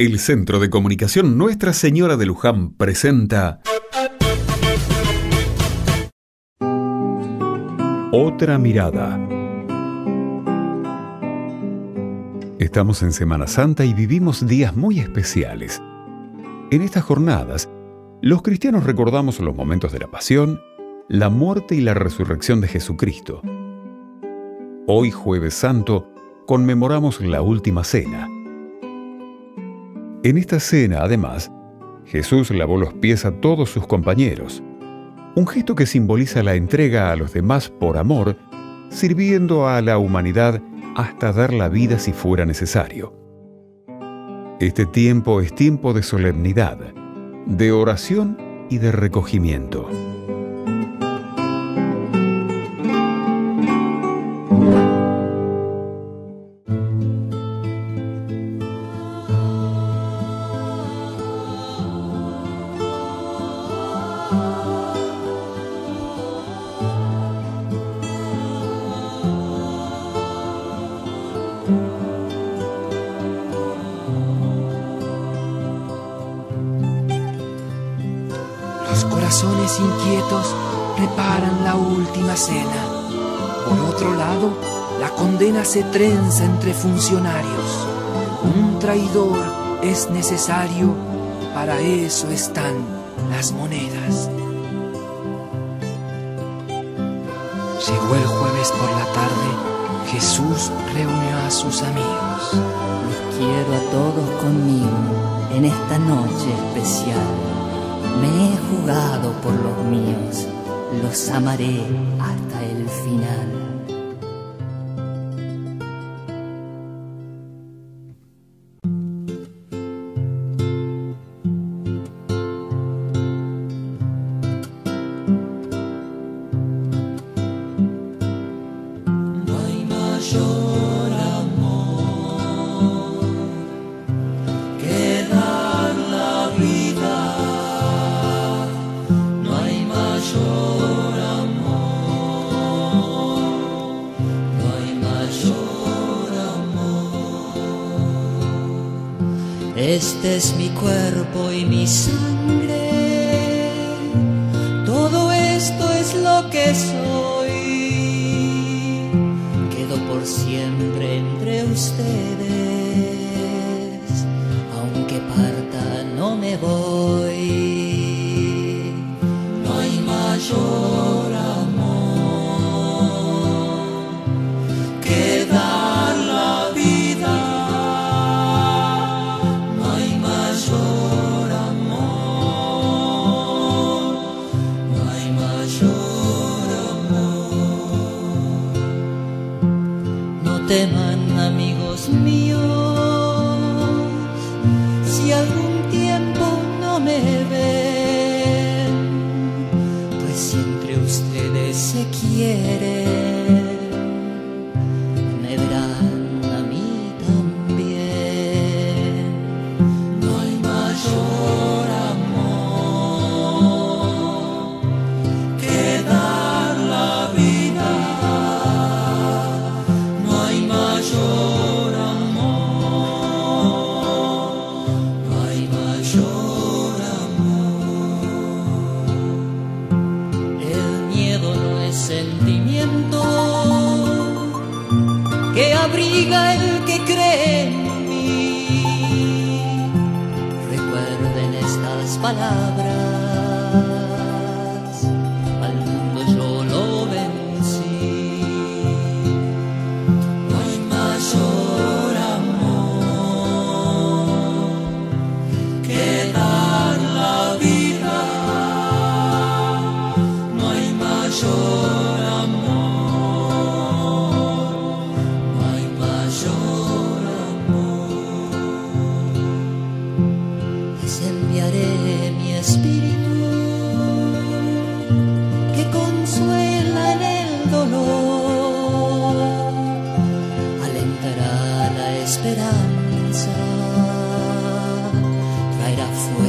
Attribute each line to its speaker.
Speaker 1: El Centro de Comunicación Nuestra Señora de Luján presenta Otra mirada. Estamos en Semana Santa y vivimos días muy especiales. En estas jornadas, los cristianos recordamos los momentos de la pasión, la muerte y la resurrección de Jesucristo. Hoy, jueves santo, conmemoramos la última cena en esta cena, además, Jesús lavó los pies a todos sus compañeros, un gesto que simboliza la entrega a los demás por amor, sirviendo a la humanidad hasta dar la vida si fuera necesario. Este tiempo es tiempo de solemnidad, de oración y de recogimiento.
Speaker 2: Corazones inquietos preparan la última cena. Por otro lado, la condena se trenza entre funcionarios. Un traidor es necesario, para eso están las monedas. Llegó el jueves por la tarde, Jesús reunió a sus amigos.
Speaker 3: Los quiero a todos conmigo en esta noche especial. Me jugado por los míos, los amaré hasta el final.
Speaker 4: Este es mi cuerpo y mi sangre. Todo esto es lo que soy. No palabras halfway.